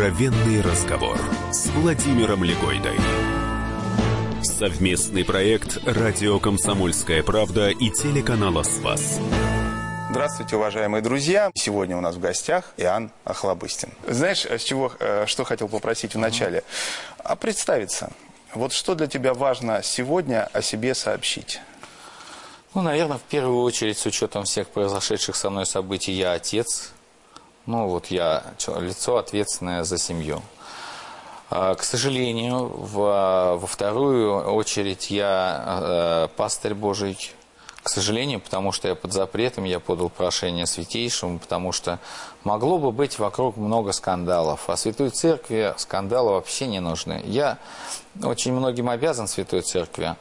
Откровенный разговор с Владимиром Легойдой. Совместный проект «Радио Комсомольская правда» и телеканала «Спас». Здравствуйте, уважаемые друзья. Сегодня у нас в гостях Иоанн Охлобыстин. Знаешь, с чего, э, что хотел попросить вначале? А представиться. Вот что для тебя важно сегодня о себе сообщить? Ну, наверное, в первую очередь, с учетом всех произошедших со мной событий, я отец. Ну, вот я лицо ответственное за семью. А, к сожалению, в, во вторую очередь я э, пастырь Божий. К сожалению, потому что я под запретом, я подал прошение Святейшему, потому что могло бы быть вокруг много скандалов. А Святой Церкви скандалы вообще не нужны. Я очень многим обязан Святой Церкви.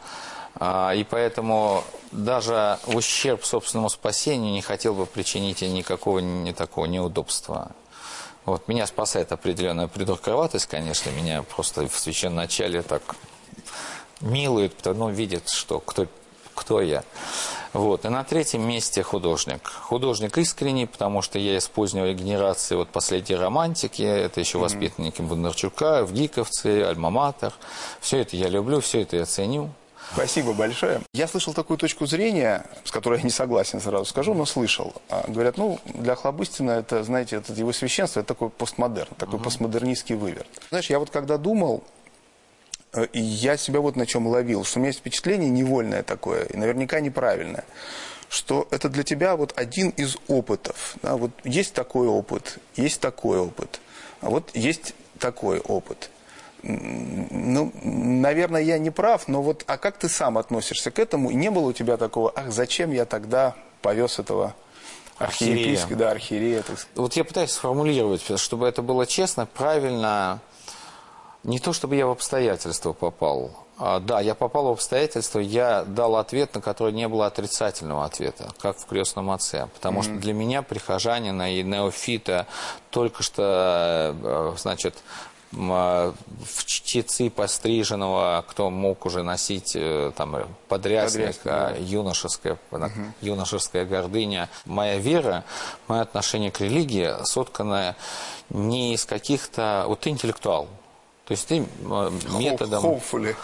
А, и поэтому даже в ущерб собственному спасению не хотел бы причинить никакого не такого неудобства. Вот, меня спасает определенная придурковатость, конечно, меня просто в священном начале так милуют, ну, видят, что кто, кто я. Вот. И на третьем месте художник. Художник искренний, потому что я из поздней генерации вот последней романтики, это еще воспитанники Бондарчука, в Гиковце, Альма-Матер. Все это я люблю, все это я ценю. Спасибо большое. Я слышал такую точку зрения, с которой я не согласен, сразу скажу, но слышал. А, говорят, ну, для Хлобыстина это, знаете, это его священство, это такой постмодерн, такой угу. постмодернистский выверт. Знаешь, я вот когда думал, э, и я себя вот на чем ловил, что у меня есть впечатление невольное такое, и наверняка неправильное, что это для тебя вот один из опытов. Да, вот есть такой опыт, есть такой опыт, а вот есть такой опыт. Ну, наверное, я не прав, но вот, а как ты сам относишься к этому? Не было у тебя такого, ах, зачем я тогда повез этого архиепископа, да, архиерея? Вот я пытаюсь сформулировать, чтобы это было честно, правильно, не то, чтобы я в обстоятельства попал. А, да, я попал в обстоятельства, я дал ответ, на который не было отрицательного ответа, как в крестном отце. Потому mm-hmm. что для меня прихожанина и неофита только что, э, значит, в чтецы постриженного, кто мог уже носить э, там подрясник, да. юношеская, угу. юношеская гордыня. Моя вера, мое отношение к религии сотканное не из каких-то... Вот ты интеллектуал, то есть ты методом... Hopefully,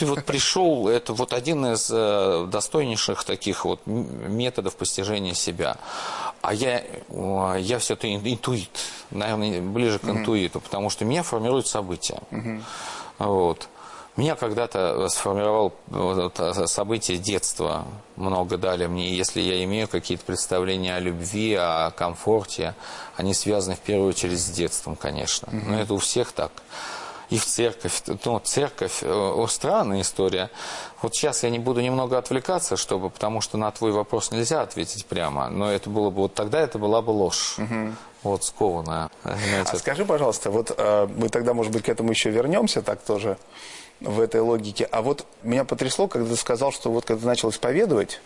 Ты вот пришел, это вот один из э, достойнейших таких вот методов постижения себя. А я, я все-таки интуит, наверное, ближе к интуиту, потому что меня формируют события. Вот. Меня когда-то сформировал вот, события детства, много дали мне. Если я имею какие-то представления о любви, о комфорте, они связаны в первую очередь с детством, конечно. Но это у всех так и в церковь. Ну, церковь, э, о, странная история. Вот сейчас я не буду немного отвлекаться, чтобы, потому что на твой вопрос нельзя ответить прямо, но это было бы, вот тогда это была бы ложь. Угу. Вот, скованная. А скажи, пожалуйста, вот э, мы тогда, может быть, к этому еще вернемся, так тоже в этой логике. А вот меня потрясло, когда ты сказал, что вот когда ты начал исповедовать,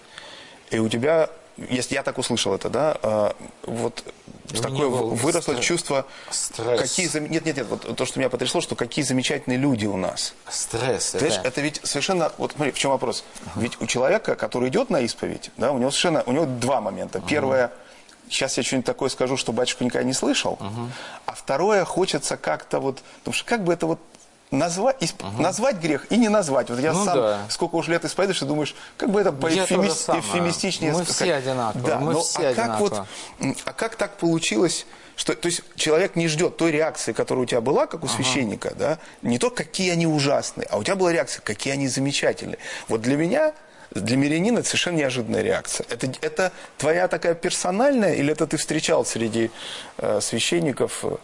и у тебя если я так услышал это, да, а, вот такое выросло стресс. чувство, стресс. какие нет, нет, нет, вот то, что меня потрясло, что какие замечательные люди у нас. Стресс. Ты это... это ведь совершенно, вот смотри, в чем вопрос? Uh-huh. Ведь у человека, который идет на исповедь, да, у него совершенно, у него два момента. Uh-huh. Первое, сейчас я что-нибудь такое скажу, что батюшка никогда не слышал, uh-huh. а второе, хочется как-то вот, потому что как бы это вот назвать, исп... угу. назвать грех и не назвать. Вот я ну, сам да. сколько уж лет исповедуешь, и думаешь, как бы это поэфемис... эфемистичнее Мы все одинаковые. Да, Мы но, все а как вот, а как так получилось, что, то есть человек не ждет той реакции, которая у тебя была, как у ага. священника, да, не то, какие они ужасные, а у тебя была реакция, какие они замечательные. Вот для меня для мирянина это совершенно неожиданная реакция. Это, это твоя такая персональная, или это ты встречал среди э, священников? Э,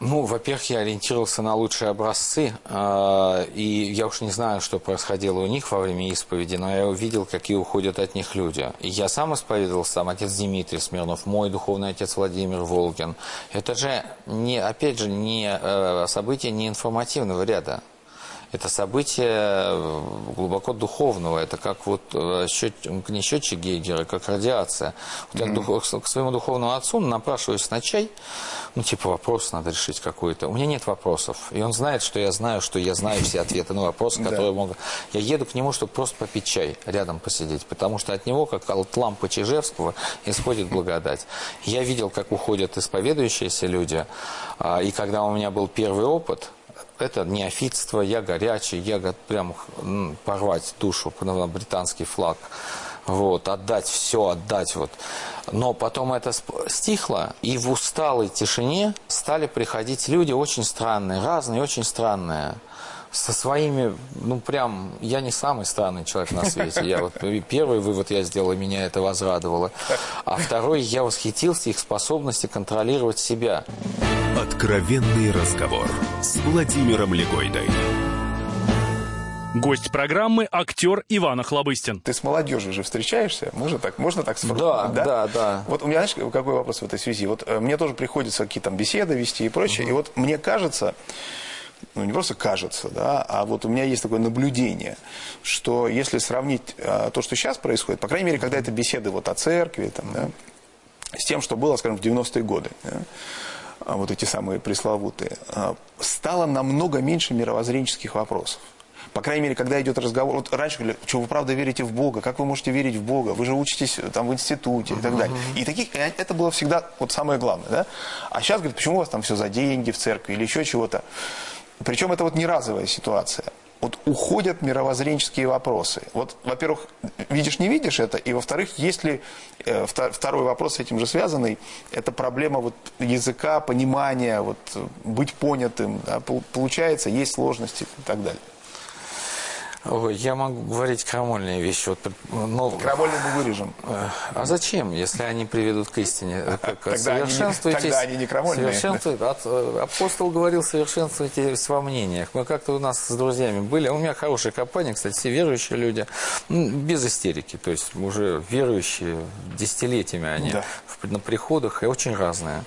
ну, во-первых, я ориентировался на лучшие образцы, э, и я уж не знаю, что происходило у них во время исповеди, но я увидел, какие уходят от них люди. И я сам исповедовался, там отец Дмитрий Смирнов, мой духовный отец Владимир Волгин. Это же, не, опять же, не э, событие не информативного ряда. Это событие глубоко духовного. Это как вот э, счет, не счетчик Гейгера, как радиация. Вот я mm-hmm. к, своему духовному отцу напрашиваюсь на чай. Ну, типа, вопрос надо решить какой-то. У меня нет вопросов. И он знает, что я знаю, что я знаю все ответы на вопросы, которые могут... Я еду к нему, чтобы просто попить чай, рядом посидеть. Потому что от него, как от лампы Чижевского, исходит благодать. Я видел, как уходят исповедующиеся люди. А, и когда у меня был первый опыт, это неофитство, я горячий, я прям порвать душу на британский флаг. Вот, отдать все, отдать вот. Но потом это стихло, и в усталой тишине стали приходить люди очень странные, разные, очень странные со своими, ну прям, я не самый странный человек на свете. Я вот первый вывод я сделал, и меня это возрадовало. А второй, я восхитился их способности контролировать себя. Откровенный разговор с Владимиром Легойдой. Гость программы – актер Иван Охлобыстин. Ты с молодежью же встречаешься? Можно так, можно так сформулировать? Да, да, да. Вот у меня, знаешь, какой вопрос в этой связи? Вот э, мне тоже приходится какие-то там беседы вести и прочее. Угу. И вот мне кажется, ну не просто кажется, да, а вот у меня есть такое наблюдение, что если сравнить а, то, что сейчас происходит, по крайней мере, когда это беседы вот о церкви, там, да, с тем, что было, скажем, в 90-е годы, да, вот эти самые пресловутые, а, стало намного меньше мировоззренческих вопросов. По крайней мере, когда идет разговор, вот раньше говорили, что вы правда верите в Бога, как вы можете верить в Бога, вы же учитесь э, там в институте и так далее. И таких, э, это было всегда вот самое главное, да. А сейчас, говорят, почему у вас там все за деньги в церкви или еще чего-то. Причем это вот не разовая ситуация. Вот уходят мировоззренческие вопросы. Вот, во-первых, видишь, не видишь это, и во-вторых, есть ли э, второй вопрос с этим же связанный, это проблема вот языка, понимания, вот быть понятым, да, получается, есть сложности и так далее. Ой, я могу говорить крамольные вещи. Вот, но... Крамольные мы вырежем. Э, а зачем, если они приведут к истине? Тогда, они, тогда они не крамольные. Э, апостол говорил, совершенствуйтесь во мнениях. Мы как-то у нас с друзьями были. У меня хорошая компания, кстати, все верующие люди. Без истерики. То есть уже верующие десятилетиями они да. на приходах и очень разные.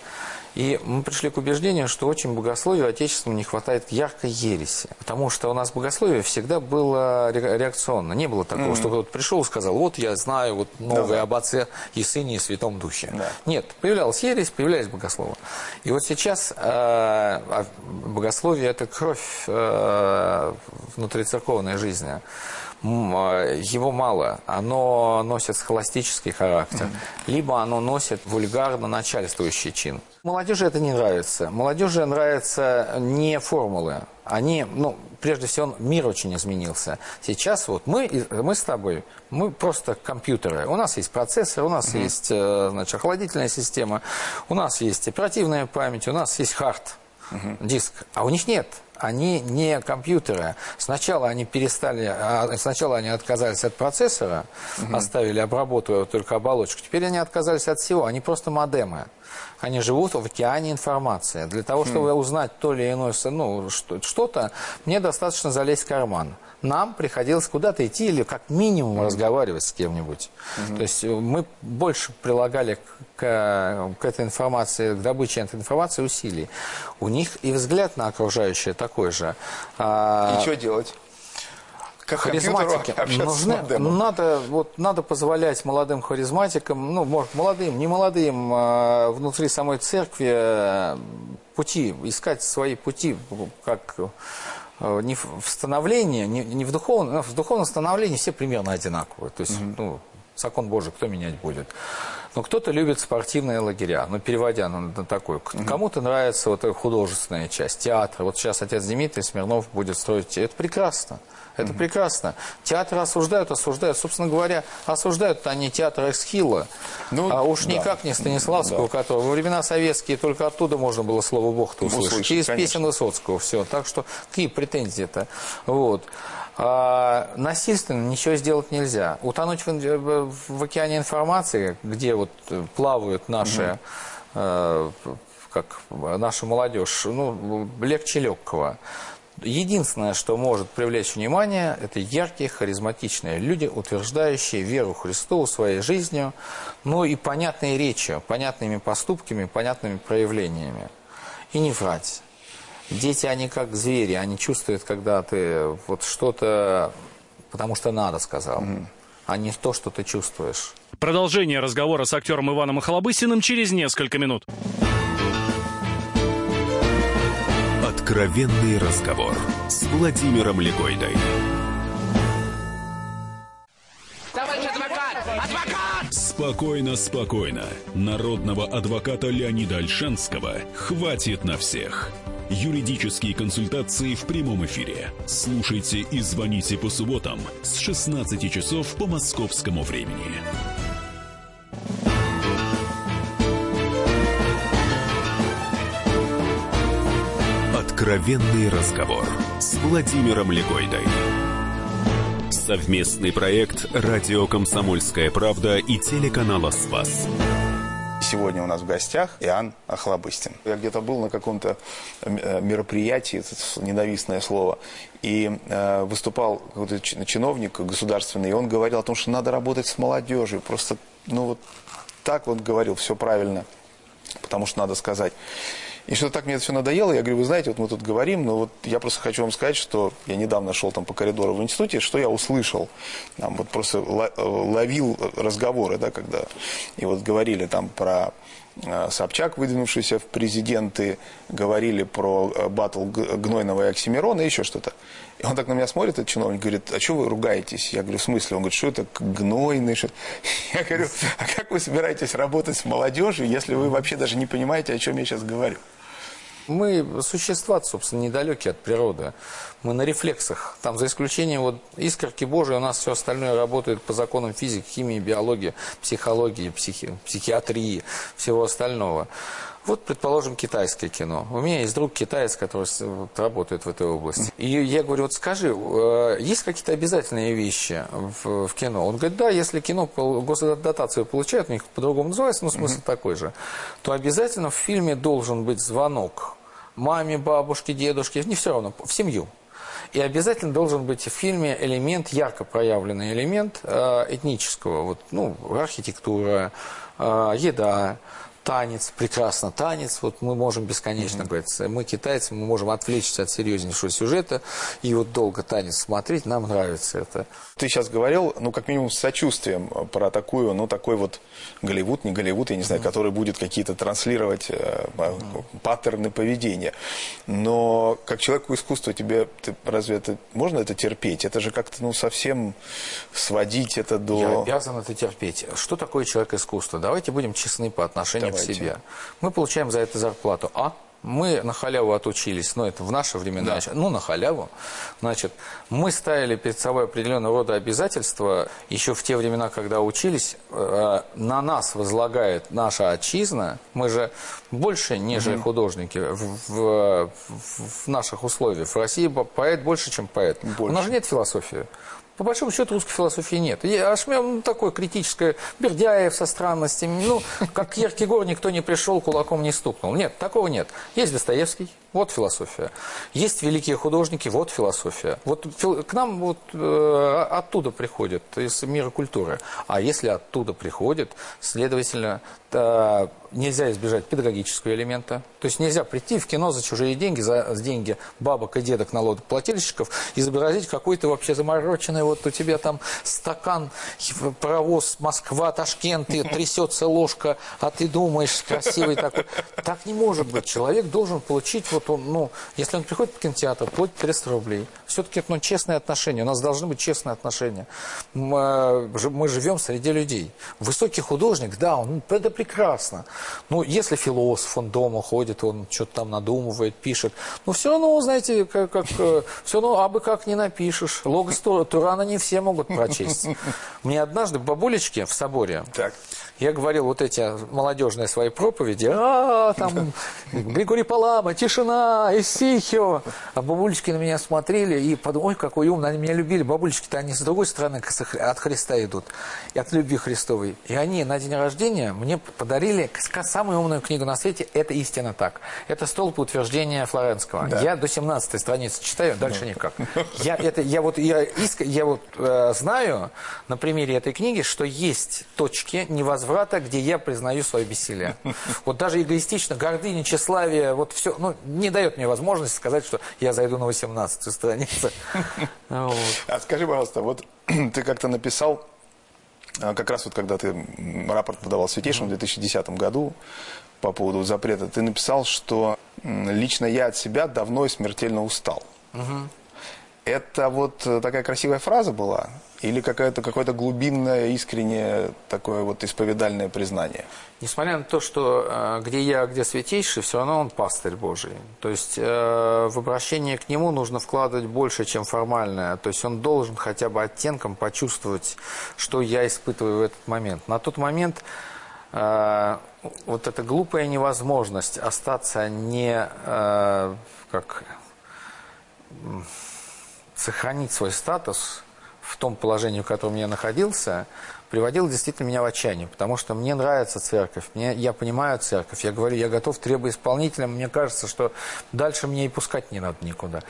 И мы пришли к убеждению, что очень богословию отечественному не хватает яркой ереси. Потому что у нас богословие всегда было реакционно. Не было такого, mm-hmm. что кто-то пришел и сказал, вот я знаю вот новое да, об Отце и Сыне и Святом Духе. Да. Нет, появлялась ересь, появлялись богословы. И вот сейчас э, а богословие – это кровь э, внутрицерковной жизни. А, его мало. Оно носит схоластический характер, mm-hmm. либо оно носит вульгарно начальствующий чин. Молодежи это не нравится. Молодежи нравятся не формулы. Они, ну, прежде всего, мир очень изменился. Сейчас вот мы, мы с тобой, мы просто компьютеры. У нас есть процессор, у нас mm-hmm. есть, э, значит, охладительная система, у нас есть оперативная память, у нас есть хард, mm-hmm. диск, а у них нет они не компьютеры. Сначала они перестали, а, сначала они отказались от процессора, угу. оставили обработку только оболочку. Теперь они отказались от всего, они просто модемы. Они живут в океане информации. Для того, чтобы хм. узнать то или иное ну, что-то, мне достаточно залезть в карман нам приходилось куда-то идти или как минимум mm-hmm. разговаривать с кем-нибудь. Mm-hmm. То есть э, мы больше прилагали к, к этой информации, к добыче этой информации усилий. У них и взгляд на окружающее такой же. А... И что делать? как харизматики нужны. Надо, вот, надо позволять молодым харизматикам, ну, может, молодым, не молодым, а внутри самой церкви э, пути, искать свои пути, как не в становлении, не, не в духовном, в духовном становлении все примерно одинаковые. То есть, угу. ну, закон Божий кто менять будет? Но кто-то любит спортивные лагеря, ну, переводя на, на такой. Кому-то нравится вот художественная часть, театр. Вот сейчас отец Дмитрий Смирнов будет строить. Это прекрасно. Это угу. прекрасно. Театры осуждают, осуждают. Собственно говоря, осуждают они театр Эсхила. Ну, а уж да. никак не Станиславского, да. которого во времена советские только оттуда можно было слово Бог-то услышать. услышать Через конечно. песен Высоцкого. Все. Так что какие претензии-то? Вот. А, насильственно ничего сделать нельзя. Утонуть в, в океане информации, где вот плавают наши, угу. э, как наша молодежь, ну, легче легкого. Единственное, что может привлечь внимание, это яркие, харизматичные люди, утверждающие веру Христову своей жизнью, ну и понятной речью, понятными поступками, понятными проявлениями. И не врать. Дети, они как звери, они чувствуют, когда ты вот что-то, потому что надо сказал, а не то, что ты чувствуешь. Продолжение разговора с актером Иваном Охлобыстиным через несколько минут. Откровенный разговор с Владимиром Легойдой. Товарищ адвокат! Адвокат! Спокойно, спокойно. Народного адвоката Леонида Альшанского хватит на всех. Юридические консультации в прямом эфире. Слушайте и звоните по субботам с 16 часов по московскому времени. Откровенный разговор с Владимиром Легойдой. Совместный проект «Радио Комсомольская правда» и телеканала «Спас». Сегодня у нас в гостях Иоанн Охлобыстин. Я где-то был на каком-то э, мероприятии, это ненавистное слово, и э, выступал какой-то чиновник государственный, и он говорил о том, что надо работать с молодежью. Просто, ну вот так он говорил, все правильно, потому что надо сказать. И что так мне это все надоело, я говорю, вы знаете, вот мы тут говорим, но вот я просто хочу вам сказать, что я недавно шел там по коридору в институте, что я услышал, там вот просто ловил разговоры, да, когда, и вот говорили там про э, Собчак, выдвинувшийся в президенты, говорили про э, батл Гнойного и Оксимирона и еще что-то. И он так на меня смотрит, этот чиновник, говорит, а что вы ругаетесь? Я говорю, в смысле? Он говорит, что это гнойный? Что... Я говорю, а как вы собираетесь работать с молодежью, если вы вообще даже не понимаете, о чем я сейчас говорю? Мы существа, собственно, недалекие от природы. Мы на рефлексах. Там, за исключением вот искорки Божьей, у нас все остальное работает по законам физики, химии, биологии, психологии, психи... психиатрии, всего остального. Вот, предположим, китайское кино. У меня есть друг китаец, который работает в этой области. И я говорю, вот скажи, э, есть какие-то обязательные вещи в, в кино? Он говорит, да, если кино госдотацию получает, у них по-другому называется, но смысл mm-hmm. такой же, то обязательно в фильме должен быть звонок маме, бабушке, дедушке, не все равно, в семью. И обязательно должен быть в фильме элемент, ярко проявленный элемент э, этнического, вот, ну, архитектура, э, еда, танец, прекрасно танец, вот мы можем бесконечно mm-hmm. говорить, мы китайцы, мы можем отвлечься от серьезнейшего сюжета и вот долго танец смотреть, нам нравится это. Ты сейчас говорил, ну, как минимум, с сочувствием про такую, ну, такой вот Голливуд, не Голливуд, я не знаю, mm-hmm. который будет какие-то транслировать э, mm-hmm. паттерны поведения. Но как человеку искусства тебе, ты, разве это, можно это терпеть? Это же как-то, ну, совсем сводить это до... Я обязан это терпеть. Что такое человек искусства? Давайте будем честны по отношению Давайте. к себе. Мы получаем за это зарплату. А? Мы на халяву отучились, но это в наше времена, да. ну, на халяву. Значит, мы ставили перед собой определенного рода обязательства еще в те времена, когда учились. Э, на нас возлагает наша отчизна. Мы же больше, нежели угу. художники в, в, в наших условиях. В России поэт больше, чем поэт. Больше. У нас же нет философии. По большому счету русской философии нет. И Ашмем ну, такое критическое, Бердяев со странностями, ну, как к Еркегор никто не пришел, кулаком не стукнул. Нет, такого нет. Есть Достоевский, вот философия. Есть великие художники, вот философия. Вот к нам вот э, оттуда приходит, из мира культуры. А если оттуда приходит, следовательно, то нельзя избежать педагогического элемента. То есть нельзя прийти в кино за чужие деньги, за деньги бабок и дедок налогоплательщиков, изобразить какой-то вообще замороченный, вот у тебя там стакан, паровоз Москва, Ташкент, и трясется ложка, а ты думаешь, красивый такой. Так не может быть. Человек должен получить, вот он, ну, если он приходит в кинотеатр, платит 300 рублей. Все-таки ну, честные отношения. У нас должны быть честные отношения. Мы, э, мы живем среди людей. Высокий художник, да, он, это прекрасно. Ну, если философ, он дома ходит, он что-то там надумывает, пишет. Но все равно, знаете, как, как, э, все равно абы как не напишешь. Логос Турана не все могут прочесть. Мне однажды бабулечки в соборе, так. Я говорил вот эти молодежные свои проповеди, а, там, Григорий Палама, тишина, Исихио. А бабулечки на меня смотрели и подумали, ой, какой умный, они меня любили. Бабулечки-то они с другой стороны от Христа идут, и от любви Христовой. И они на день рождения мне подарили самую умную книгу на свете «Это истина так». Это столб утверждения Флоренского. Да. Я до 17 страницы читаю, дальше да. никак. Я, это, я вот, я, иск, я вот э, знаю на примере этой книги, что есть точки невозврата возврата, где я признаю свое бессилие. Вот даже эгоистично, гордыня, тщеславие, вот все, ну, не дает мне возможности сказать, что я зайду на 18 страницу. Вот. А скажи, пожалуйста, вот ты как-то написал, а, как раз вот когда ты рапорт подавал Святейшему в 2010 году по поводу запрета, ты написал, что лично я от себя давно и смертельно устал. Это вот э, такая красивая фраза была? Или какое-то какое-то глубинное, искреннее такое вот исповедальное признание? Несмотря на то, что э, где я, где святейший, все равно он пастырь Божий. То есть э, в обращение к нему нужно вкладывать больше, чем формальное. То есть он должен хотя бы оттенком почувствовать, что я испытываю в этот момент. На тот момент вот эта глупая невозможность остаться не как сохранить свой статус в том положении, в котором я находился, приводил действительно меня в отчаяние, потому что мне нравится церковь, мне, я понимаю церковь, я говорю, я готов требоисполнителем, мне кажется, что дальше мне и пускать не надо никуда.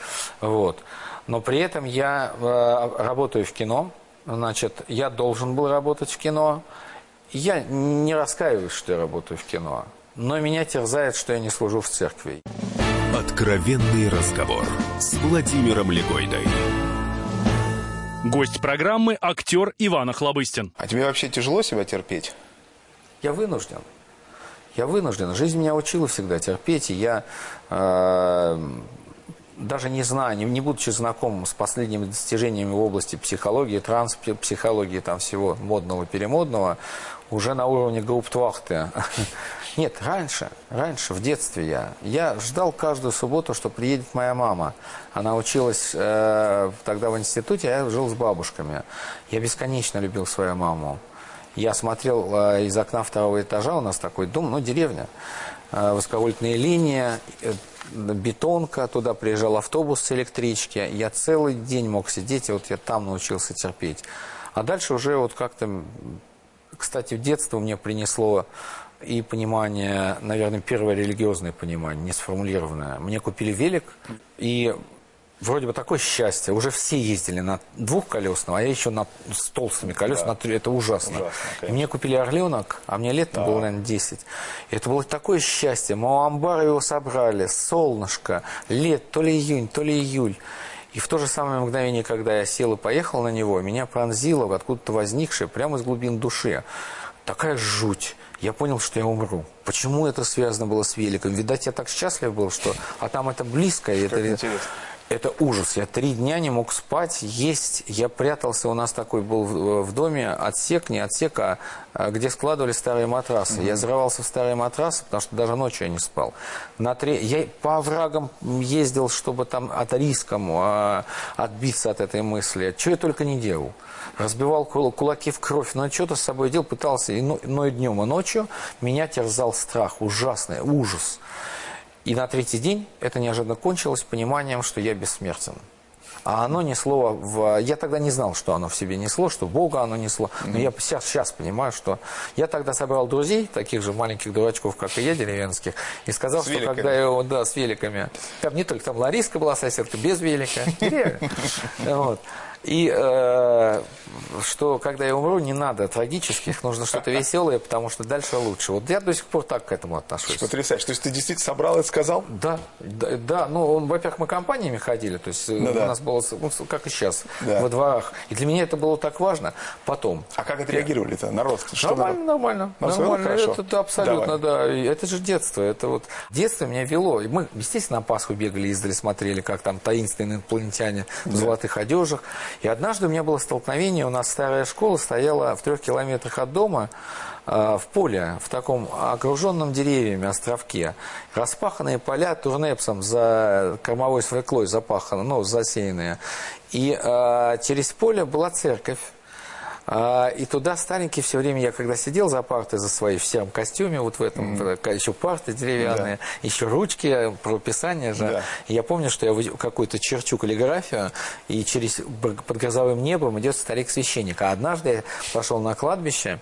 Вот. Но при этом я э, работаю в кино, значит, я должен был работать в кино, я не раскаиваюсь, что я работаю в кино, но меня терзает, что я не служу в церкви. Откровенный разговор с Владимиром Легойдой. Гость программы – актер Иван Охлобыстин. А тебе вообще тяжело себя терпеть? Я вынужден. Я вынужден. Жизнь меня учила всегда терпеть, и я э, даже не знаю, не, не будучи знаком с последними достижениями в области психологии, транспсихологии, там всего модного, перемодного, уже на уровне гауптвахты. Нет, раньше, раньше, в детстве я. Я ждал каждую субботу, что приедет моя мама. Она училась э, тогда в институте, а я жил с бабушками. Я бесконечно любил свою маму. Я смотрел э, из окна второго этажа, у нас такой дом, ну, деревня. Э, высоковольтная линия, э, бетонка, туда приезжал автобус с электрички. Я целый день мог сидеть, и вот я там научился терпеть. А дальше уже вот как-то, кстати, в детство мне принесло и понимание, наверное, первое религиозное понимание, не сформулированное. Мне купили велик, и вроде бы такое счастье. Уже все ездили на двухколесном, а я еще на, с толстыми колесами. на три- это ужасно. Ужасно, и мне купили орленок, а мне лет было, наверное, 10. И это было такое счастье. Мы у амбара его собрали, солнышко, лет, то ли июнь, то ли июль. И в то же самое мгновение, когда я сел и поехал на него, меня пронзило откуда-то возникшее, прямо из глубин души. Такая жуть. Я понял, что я умру. Почему это связано было с великом? Видать, я так счастлив был, что... А там это близко. и это... интересно. Это ужас. Я три дня не мог спать, есть. Я прятался, у нас такой был в, в доме отсек, не отсек, а, а где складывали старые матрасы. Я зарывался в старые матрасы, потому что даже ночью я не спал. На три... Я по оврагам ездил, чтобы там от риском а, отбиться от этой мысли. Что я только не делал. Разбивал кул- кулаки в кровь, но что-то с собой делал, пытался и, но, но и днем, и ночью. Меня терзал страх, ужасный, ужас. И на третий день это неожиданно кончилось пониманием, что я бессмертен. А оно несло в... Я тогда не знал, что оно в себе несло, что Бога оно несло. Но я сейчас, сейчас понимаю, что... Я тогда собрал друзей, таких же маленьких дурачков, как и я, деревенских, и сказал, С что великами. когда я. Да, с великами. Там не только там Лариска была соседка, без велика. Вот. И э, что, когда я умру, не надо трагических, нужно что-то веселое, потому что дальше лучше. Вот я до сих пор так к этому отношусь. Потрясающе. То есть ты действительно собрал это, сказал? Да, да, да, ну, он, во-первых, мы компаниями ходили, то есть э, Ну у да. нас было, ну, как и сейчас, Да. во дворах. И для меня это было так важно. Потом, А как отреагировали-то? Народ? Что нормально, народ? нормально, нормально, хорошо. это, это абсолютно, Давай. да, И это же детство, это вот, детство меня вело, И мы, естественно, на Пасху бегали, издали, смотрели, как там таинственные инопланетяне в золотых одежах, и однажды у меня было столкновение, у нас старая школа стояла в трех километрах от дома, э, в поле, в таком окруженном деревьями островке. Распаханные поля турнепсом за кормовой свеклой запаханы, ну, засеянные. И э, через поле была церковь. А, И туда старенький все время, я когда сидел за партой за своей в сером костюме, вот в этом, в- еще парты деревянные, еще ручки, правописание же. Да. Я помню, что я какую-то черчу каллиграфию, и через под грозовым небом идет старик-священник. А однажды я пошел на кладбище,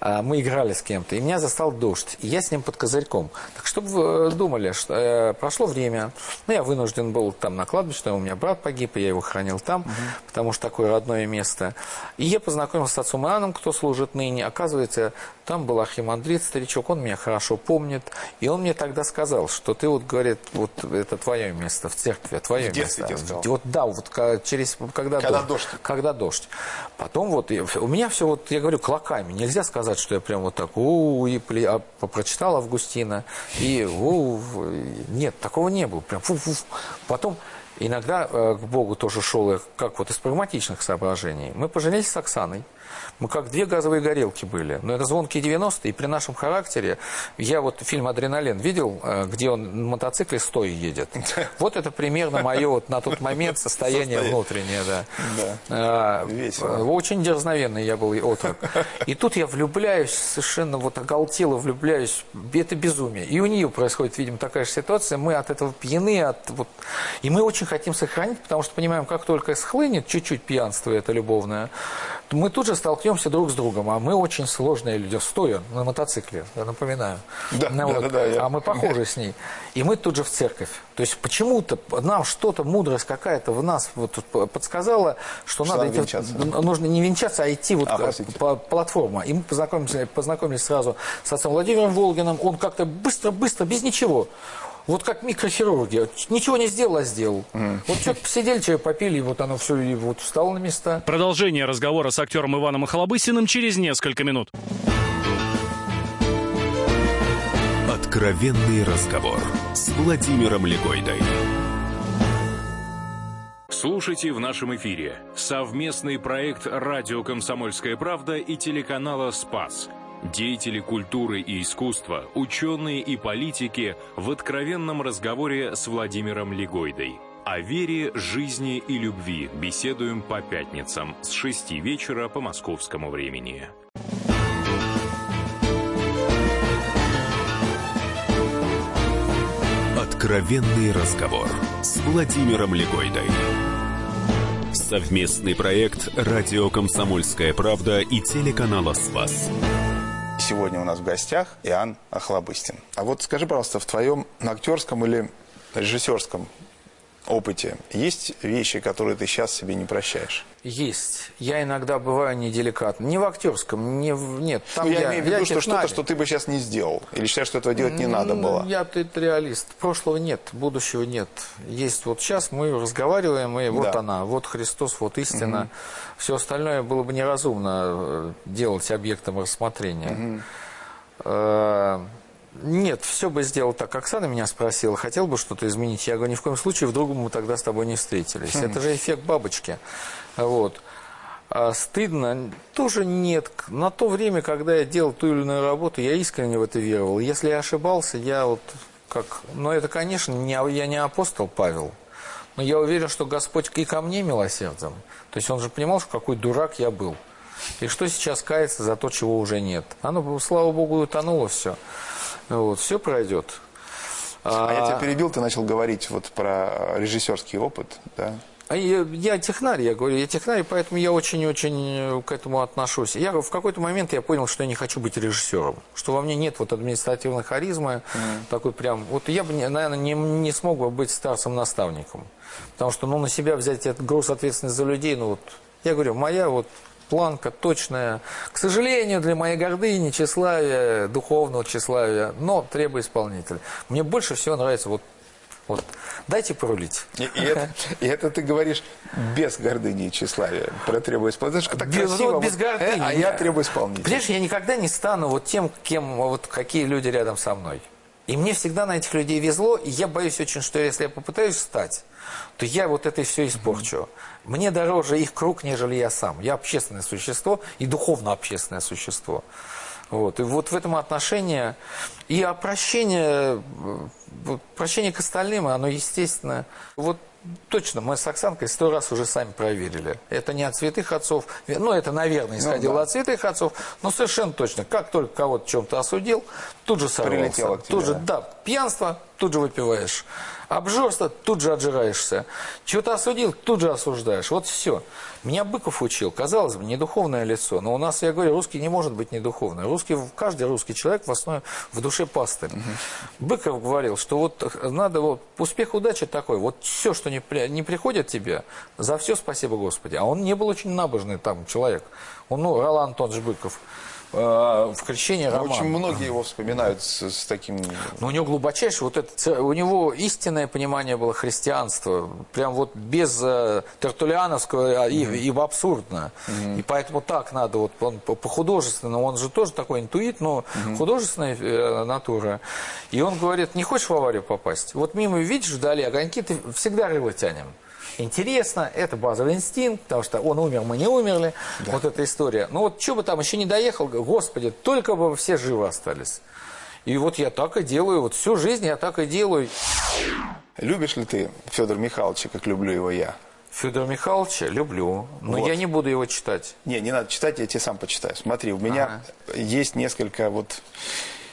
мы играли с кем-то, и меня застал дождь, и я с ним под козырьком. Так чтобы вы думали, что э, прошло время, ну, я вынужден был там на кладбище, у меня брат погиб, и я его хранил там, потому что такое родное место. И я познакомился с отцом Иоанном, кто служит ныне. Оказывается, Там был архимандрит, старичок, он меня хорошо помнит. И он мне тогда сказал, что ты вот, говорит, вот это твое место в церкви, твое В детстве место. тебе сказал? Вот да, вот через, когда, Когда дождь. Когда дождь. Потом вот, у меня все, вот, я говорю, клоками. Нельзя сказать, что я прям вот так, у и пли- а прочитал Августина, и у нет, такого не было. Прям фу-фу. Потом иногда э, к Богу тоже шел, я как вот из прагматичных соображений. Мы поженились с Оксаной. Мы как две газовые горелки были. Но это звонкие 90-е, и при нашем характере... Я вот фильм «Адреналин» видел, э, где он на мотоцикле стоя едет. Вот это примерно мое вот на тот момент состояние внутреннее, да. Да. А, Весело. э, Очень дерзновенный я был отрок. И тут я влюбляюсь, совершенно вот оголтело влюбляюсь. Это безумие. И у нее происходит, видимо, такая же ситуация. Мы от этого пьяны, от, вот, и мы очень хотим сохранить, потому что понимаем, как только схлынет чуть-чуть пьянство это любовное, мы тут же столкнемся друг с другом. А мы очень сложные люди, стоя на мотоцикле, я напоминаю. Да, Ну да, вот. да, да, я- А мы похожи с ней. И мы тут же в церковь. То есть почему-то нам что-то, мудрость какая-то в нас вот подсказала, что, Что надо надо идти, венчаться. нужно не венчаться, а идти вот А, простите. по платформа. И мы познакомились, познакомились сразу с отцом Владимиром Волгиным. Он как-то быстро-быстро, без ничего. Вот как микрохирургия. Ничего не сделал, а сделал. Вот что-то посидели, чай попили, и вот оно все и вот встало на места. Продолжение разговора с актером Иваном Охлобыстиным через несколько минут. Откровенный разговор с Владимиром Легойдой. Слушайте в нашем эфире совместный проект «Радио Комсомольская правда» и телеканала «Спас». Деятели культуры и искусства, ученые и политики в откровенном разговоре с Владимиром Легойдой. О вере, жизни и любви беседуем по пятницам с 6 вечера по московскому времени. Откровенный разговор с Владимиром Легойдой. Совместный проект «Радио Комсомольская правда» и телеканала «Спас». Сегодня у нас в гостях Иоанн Охлобыстин. А вот скажи, пожалуйста, в твоем актерском или режиссерском опыте есть вещи, которые ты сейчас себе не прощаешь? Есть. Я иногда бываю неделикатным. Не в актерском, не в... Нет, там Ну, я, имею в виду, что что-то, что ты бы сейчас не сделал. Или считаешь, что этого делать не надо было. Я ты реалист. Прошлого нет, будущего нет. Есть вот сейчас мы разговариваем, и вот Да. она, вот Христос, вот истина. Все остальное было бы неразумно э, делать объектом рассмотрения. Э, Нет, все бы сделал так. Оксана меня спросила, хотел бы что-то изменить. Я говорю, ни в коем случае, вдруг мы тогда с тобой не встретились. Это же эффект бабочки. Вот. А стыдно? Тоже нет. На то время, когда я делал ту или иную работу, я искренне в это веровал. Если я ошибался, я вот как... Но это, конечно, не, я не апостол Павел. Но я уверен, что Господь и ко мне милосерден. То есть он же понимал, что какой дурак я был. И что сейчас кается за то, чего уже нет. Оно, слава Богу, утонуло все. Вот, все пройдет. А я тебя перебил, ты начал говорить вот про режиссерский опыт, да? А я, я технарь, я говорю, я технарь, поэтому я очень-очень к этому отношусь. Я в какой-то момент я понял, что я не хочу быть режиссером, что во мне нет вот административной харизмы, такой прям, вот я бы, наверное, не, не смог бы быть старцем-наставником, потому что, ну, на себя взять этот груз ответственности за людей, ну, вот, я говорю, моя вот планка точная, к сожалению, для моей гордыни, тщеславия, духовного тщеславия, но требует исполнителя. Мне больше всего нравится вот, вот, дайте порулить. И, и это, и это ты говоришь без гордыни и тщеславия. Про требую исполнителя. Так Без, красиво. вот без гордыни. э, а я требую исполнителя. Понимаешь, я никогда не стану вот тем, кем, вот какие люди рядом со мной. И мне всегда на этих людей везло, и я боюсь очень, что если я попытаюсь стать, то я вот это все испорчу. Мне дороже их круг, нежели я сам. Я общественное существо и духовно общественное существо. Вот. И вот в этом отношении и прощение, э, прощение к остальным, оно естественно. Вот точно, мы с Оксанкой сто раз уже сами проверили. Это не от святых отцов, ну это, наверное, исходило да. от святых отцов, но совершенно точно, как только кого-то чем-то осудил, тут же Прилетело сорвался. к тебе, Тут же, да, пьянство, тут же выпиваешь. Обжорство, тут же отжираешься. Чего-то осудил, тут же осуждаешь. Вот все. Меня Быков учил. Казалось бы, не духовное лицо. Но у нас, я говорю, русский не может быть недуховный. Русский, каждый русский человек в основе, в душе пастырь. Быков говорил, что вот надо, вот, успех, удача такой. Вот все, что не, не приходит тебе, за все спасибо Господи. А он не был очень набожный там человек. Он, ну, Ролан же Быков. Э, в крещении роман. Очень многие его вспоминают с, с таким... Но у него глубочайшее, вот это, у него истинное понимание было христианства, прям вот без э, тертулиановского а, и, и абсурдно. И поэтому так надо, вот он по, художественному, он же тоже такой интуит, но художественная э, натура. И он говорит, не хочешь в аварию попасть? Вот мимо видишь вдали огоньки, ты всегда рыло тянем. Интересно, это базовый инстинкт, потому что он умер, мы не умерли. Вот эта история. Ну вот что бы там еще не доехал, господи, только бы все живы остались. И вот я так и делаю, вот всю жизнь я так и делаю. Любишь ли ты Федора Михайловича, как люблю его я? Федора Михайловича люблю, но Вот. я не буду его читать. Не, не надо читать, я тебе сам почитаю. Смотри, у меня есть несколько вот...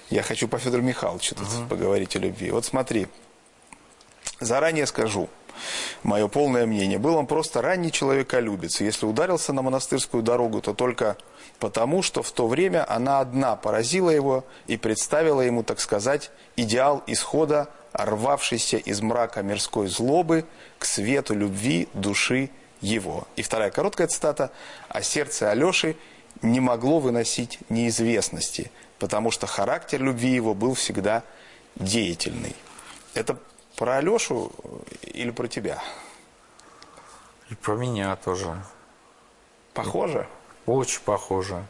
Я хочу по Федору Михайловичу тут поговорить о любви. Вот смотри, заранее скажу мое полное мнение. Был он просто ранний человеколюбец. Если ударился на монастырскую дорогу, то только потому, что в то время она одна поразила его и представила ему, так сказать, идеал исхода, рвавшийся из мрака мирской злобы к свету любви души его. И вторая короткая цитата. «А сердце Алеши не могло выносить неизвестности, потому что характер любви его был всегда деятельный». Это про Алешу или про тебя? И про меня тоже. Похоже? Очень похоже.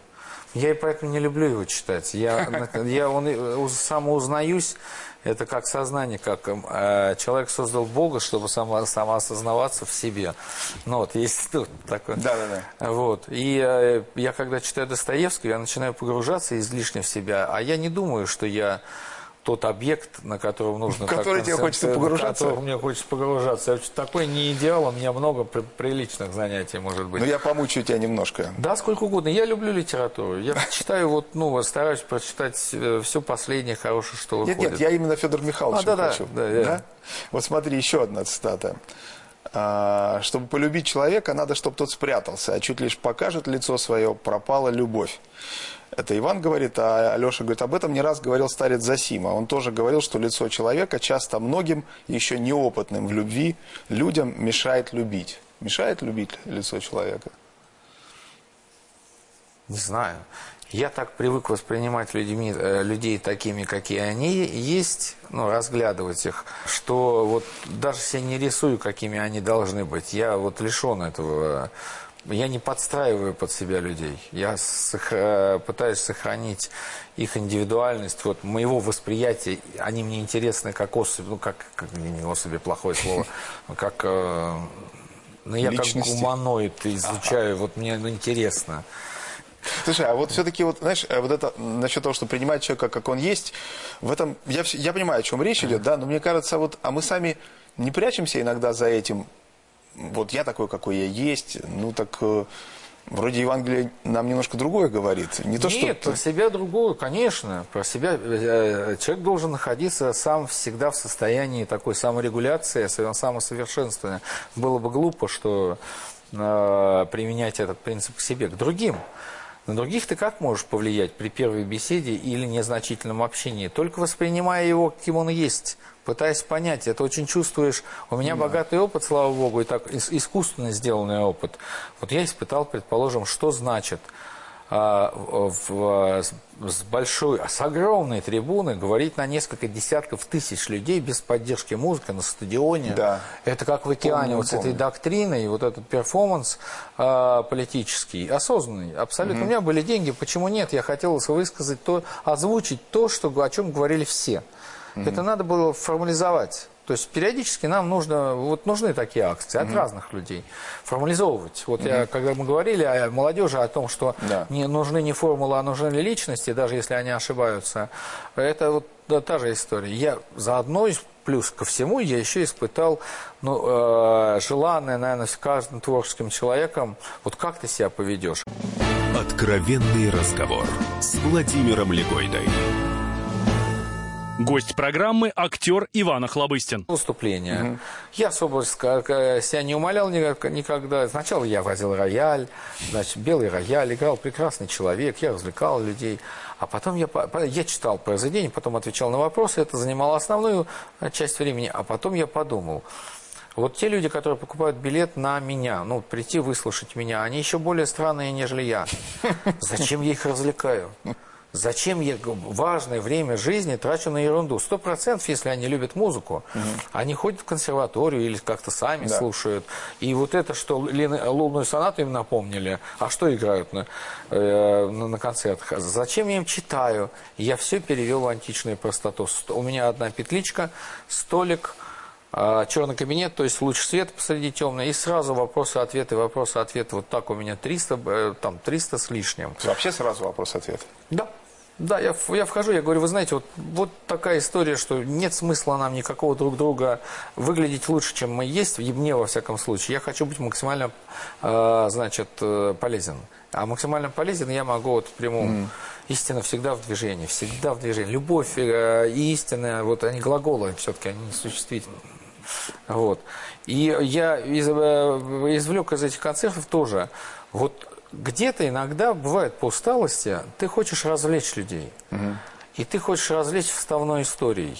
Я и поэтому не люблю его читать. Я, я он, э, самоузнаюсь, это как сознание, как э, человек создал Бога, чтобы само, самоосознаваться в себе. Ну вот, есть тут такое. Да-да-да. Вот. И э, я когда читаю Достоевского, я начинаю погружаться излишне в себя, а я не думаю, что я тот объект, на котором нужно... В который тебе хочется погружаться? В который мне хочется погружаться. Я такой не идеал, у меня много при- приличных занятий, может быть. Ну, я помучаю тебя немножко. Да, сколько угодно. Я люблю литературу. Я читаю, вот, ну, стараюсь прочитать все последнее хорошее, что Нет, выходит. нет, я именно Федор Михайлович А, да-да, хочу. да, я- Вот смотри, еще одна цитата. А, чтобы полюбить человека, надо, чтобы тот спрятался, а чуть лишь покажет лицо свое, пропала любовь. Это Иван говорит, а Алеша говорит, об этом не раз говорил старец Засима. Он тоже говорил, что лицо человека часто многим, еще неопытным в любви, людям мешает любить. Мешает любить лицо человека? Не знаю. Я так привык воспринимать людьми, э, людей такими, какие они есть, ну, разглядывать их, что вот даже себя не рисую, какими они должны быть. Я вот лишен этого. Я не подстраиваю под себя людей. Я сох- э, пытаюсь сохранить их индивидуальность, вот моего восприятия. Они мне интересны как особи, ну, как, как не особи, плохое слово, как... э, ну, я Личности. как гуманоид изучаю, вот мне ну, интересно. Слушай, а вот все-таки вот, знаешь, э, вот это насчет того, что принимать человека, как он есть, в этом, я, я понимаю, о чем речь идет, да, но мне кажется, вот, а мы сами не прячемся иногда за этим, вот я такой, какой я есть, ну так, э, вроде Евангелие нам немножко другое говорит, не то, Нет, что... про себя другую, конечно. Про себя э, человек должен находиться сам всегда в состоянии такой саморегуляции, самосовершенствования. Было бы глупо, что э, применять этот принцип к себе, к другим. На других ты как можешь повлиять при первой беседе или незначительном общении? Только воспринимая его, каким он есть, пытаясь понять. Это очень чувствуешь. У меня богатый опыт, слава богу, и так ис- искусственно сделанный опыт. Вот я испытал, предположим, что значит в- с большой, с огромной трибуны говорить на несколько десятков тысяч людей без поддержки музыки на стадионе. Да. Это как в океане Помню, вот с этой доктриной, вот этот перформанс а, политический, осознанный, абсолютно. У меня были деньги, почему нет? Я хотел высказать то, озвучить то, что, о чем говорили все. Это надо было формализовать. То есть периодически нам нужно, вот нужны такие акции от разных людей. Формализовывать. Вот я, когда мы говорили о молодежи, о том, что Да. не нужны не формулы, а нужны личности, даже если они ошибаются, это вот да, та же история. Я заодно, плюс ко всему, я еще испытал ну, э, желанное, наверное, с каждым творческим человеком, вот как ты себя поведешь. Откровенный разговор с Владимиром Легойдой. Гость программы – актер Иван Охлобыстин. выступления. Я особо себя не умолял никогда. Сначала я возил рояль, значит, белый рояль, играл прекрасный человек, я развлекал людей. А потом я, я читал произведения, потом отвечал на вопросы, это занимало основную э, часть времени. А потом я подумал, Вот те люди, которые покупают билет на меня, ну, прийти выслушать меня, они еще более странные, нежели я. Зачем я их развлекаю? Зачем я важное время жизни трачу на ерунду? Сто процентов, если они любят музыку, угу. они ходят в консерваторию или как-то сами да. слушают. И вот это, что лунную сонату им напомнили, а что играют на, э, на концертах? Зачем я им читаю? Я все перевел в античную простоту. У меня одна петличка, столик, черный кабинет, то есть луч света посреди темный, и сразу вопросы-ответы, вопросы-ответы. Вот так у меня 300, э, там 300 с лишним. Вообще сразу вопрос-ответ? Да. Да, я, я вхожу, я говорю, вы знаете, вот, вот такая история, что нет смысла нам никакого друг друга выглядеть лучше, чем мы есть, и мне во всяком случае. Я хочу быть максимально, э, значит, э, полезен. А максимально полезен я могу вот в прямом. Mm. Истина всегда в движении, всегда в движении. Любовь э, и истина, вот они глаголы все-таки, они не существительны. Вот. И я из, э, извлек из этих концертов тоже, вот где-то иногда бывает по усталости, ты хочешь развлечь людей. Угу. И ты хочешь развлечь вставной историей.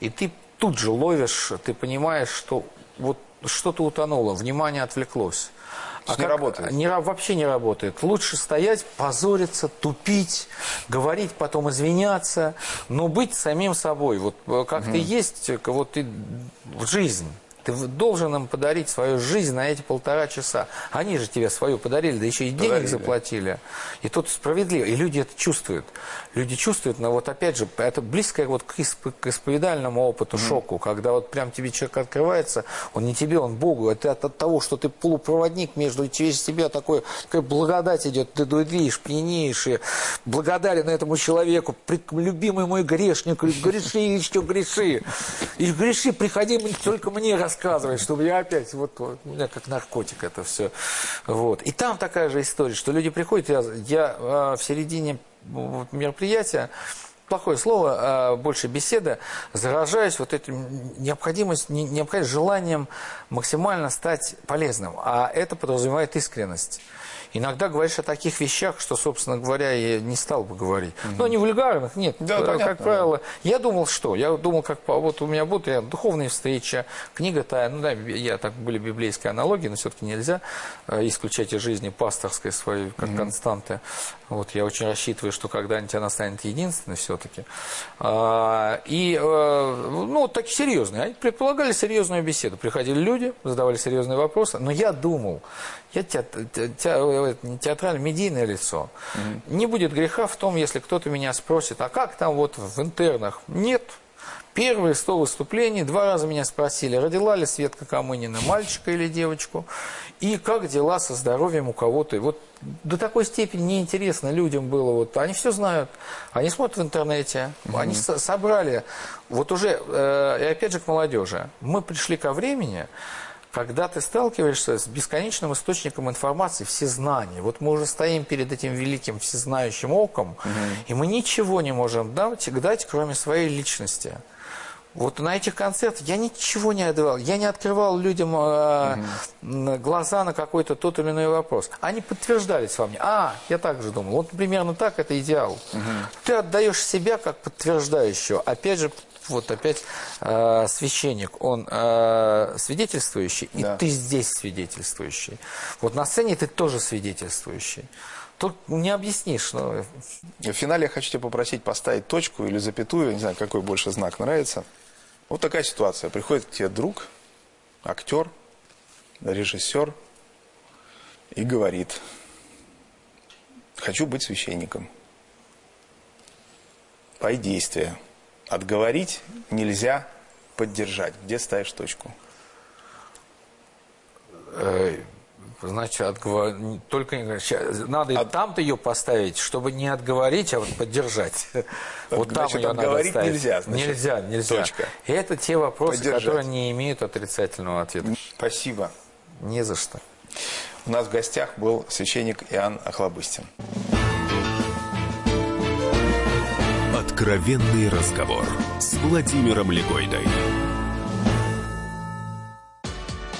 И ты тут же ловишь, ты понимаешь, что вот что-то утонуло, внимание отвлеклось. А не работает? Не, вообще не работает. Лучше стоять, позориться, тупить, говорить, потом извиняться, но быть самим собой. Вот э, как угу. ты есть, вот ты в жизнь. Ты должен им подарить свою жизнь на эти полтора часа. Они же тебе свою подарили, да еще и денег подарили. заплатили. И тут справедливо. И люди это чувствуют. Люди чувствуют, но вот опять же, это близко вот к, исп к исповедальному опыту, mm. шоку, когда вот прям тебе человек открывается, он не тебе, он Богу. Это от, от того, что ты полупроводник между через тебя такой, такая благодать идет, ты дудлишь, пьянеешь, и благодарен этому человеку, любимый мой грешник, греши еще греши. И греши, приходи только мне рассказывай рассказывает, чтобы я опять, вот, вот у меня как наркотик это все. Вот. И там такая же история, что люди приходят, я, я а, в середине мероприятия, плохое слово, а больше беседа, заражаюсь вот этим необходимость, необходимость желанием максимально стать полезным. А это подразумевает искренность. Иногда говоришь о таких вещах, что, собственно говоря, я не стал бы говорить. Mm-hmm. Но не вульгарных, нет. Да, как понятно. правило, я думал, что? Я думал, как вот у меня будут я, духовные встречи, книга тая, ну да, я так были библейские аналогии, но все-таки нельзя э, исключать из жизни пасторской своей как mm-hmm. константы. Вот я очень рассчитываю, что когда-нибудь она станет единственной все-таки. А, и, э, ну, так серьезные. Они предполагали серьезную беседу. Приходили люди, задавали серьезные вопросы. Но я думал, я театральное, медийное лицо. Угу. Не будет греха в том, если кто-то меня спросит, а как там вот в интернах? Нет. Первые сто выступлений, два раза меня спросили, родила ли Светка Камынина мальчика или девочку, и как дела со здоровьем у кого-то. Вот до такой степени неинтересно людям было. Вот, они все знают, они смотрят в интернете, угу. они со собрали. Вот уже, э, и опять же к молодежи, мы пришли ко времени, когда ты сталкиваешься с бесконечным источником информации, все знания, вот мы уже стоим перед этим великим всезнающим оком, угу. и мы ничего не можем дать, дать, кроме своей личности. Вот на этих концертах я ничего не отдавал. Я не открывал людям э, угу. глаза на какой-то тот или иной вопрос. Они подтверждались во мне. А, я так же думал. Вот примерно так это идеал. Угу. Ты отдаешь себя как подтверждающего. Опять же, вот опять э, священник, он э, свидетельствующий, да. и ты здесь свидетельствующий. Вот на сцене ты тоже свидетельствующий. Тут не объяснишь. Но... В финале я хочу тебя попросить поставить точку или запятую, не знаю, какой больше знак нравится. Вот такая ситуация. Приходит к тебе друг, актер, режиссер и говорит, хочу быть священником. Пой действия. Отговорить нельзя поддержать. Где ставишь точку? Значит, отговор... только надо а... там-то ее поставить, чтобы не отговорить, а вот поддержать. Вот там ее отговорить надо нельзя. Значит, нельзя, нельзя. Точка. И это те вопросы, поддержать. которые не имеют отрицательного ответа. Спасибо. Не за что. У нас в гостях был священник Иоанн Охлобыстин. Откровенный разговор с Владимиром Легойдой.